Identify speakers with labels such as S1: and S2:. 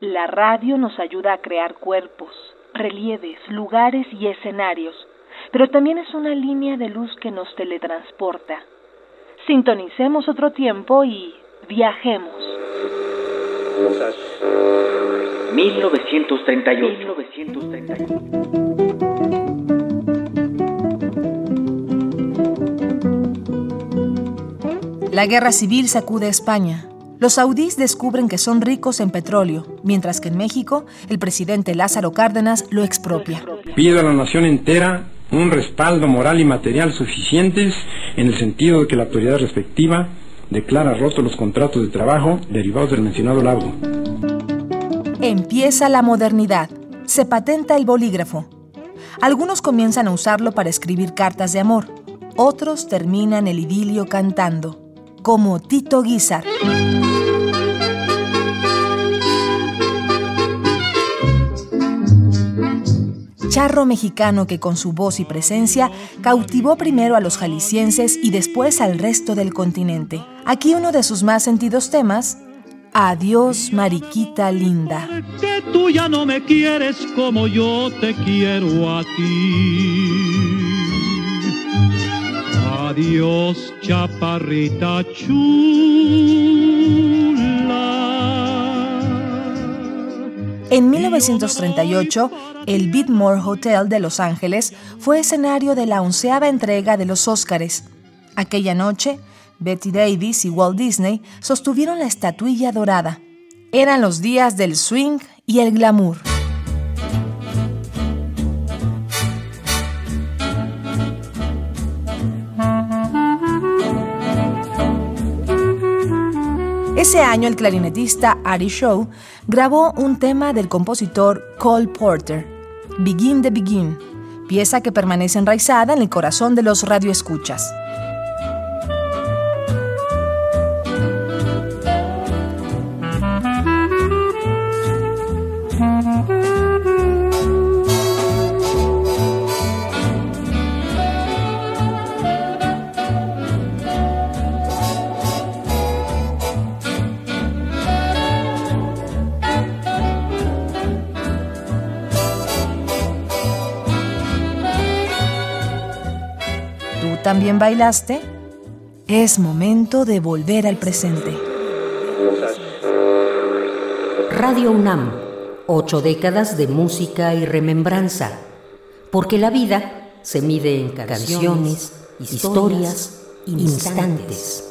S1: La radio nos ayuda a crear cuerpos, relieves, lugares y escenarios, pero también es una línea de luz que nos teletransporta. Sintonicemos otro tiempo y viajemos.
S2: 1938. 1938.
S3: La guerra civil sacude a España. Los saudíes descubren que son ricos en petróleo, mientras que en México el presidente Lázaro Cárdenas lo expropia.
S4: Pido a la nación entera un respaldo moral y material suficientes en el sentido de que la autoridad respectiva declara rotos los contratos de trabajo derivados del mencionado laudo.
S3: Empieza la modernidad. Se patenta el bolígrafo. Algunos comienzan a usarlo para escribir cartas de amor. Otros terminan el idilio cantando como Tito Guizar. Charro mexicano que con su voz y presencia cautivó primero a los jaliscienses y después al resto del continente. Aquí uno de sus más sentidos temas, Adiós, Mariquita linda.
S5: Que tú ya no me quieres como yo te quiero a ti. Adiós, chaparrita chula.
S3: En 1938, el Bidmore Hotel de Los Ángeles fue escenario de la onceava entrega de los Óscares. Aquella noche, Betty Davis y Walt Disney sostuvieron la estatuilla dorada. Eran los días del swing y el glamour. Ese año el clarinetista Ari Shaw grabó un tema del compositor Cole Porter, Begin the Begin, pieza que permanece enraizada en el corazón de los radioescuchas. También bailaste? Es momento de volver al presente.
S6: Radio UNAM, ocho décadas de música y remembranza. Porque la vida se mide en canciones, historias, instantes.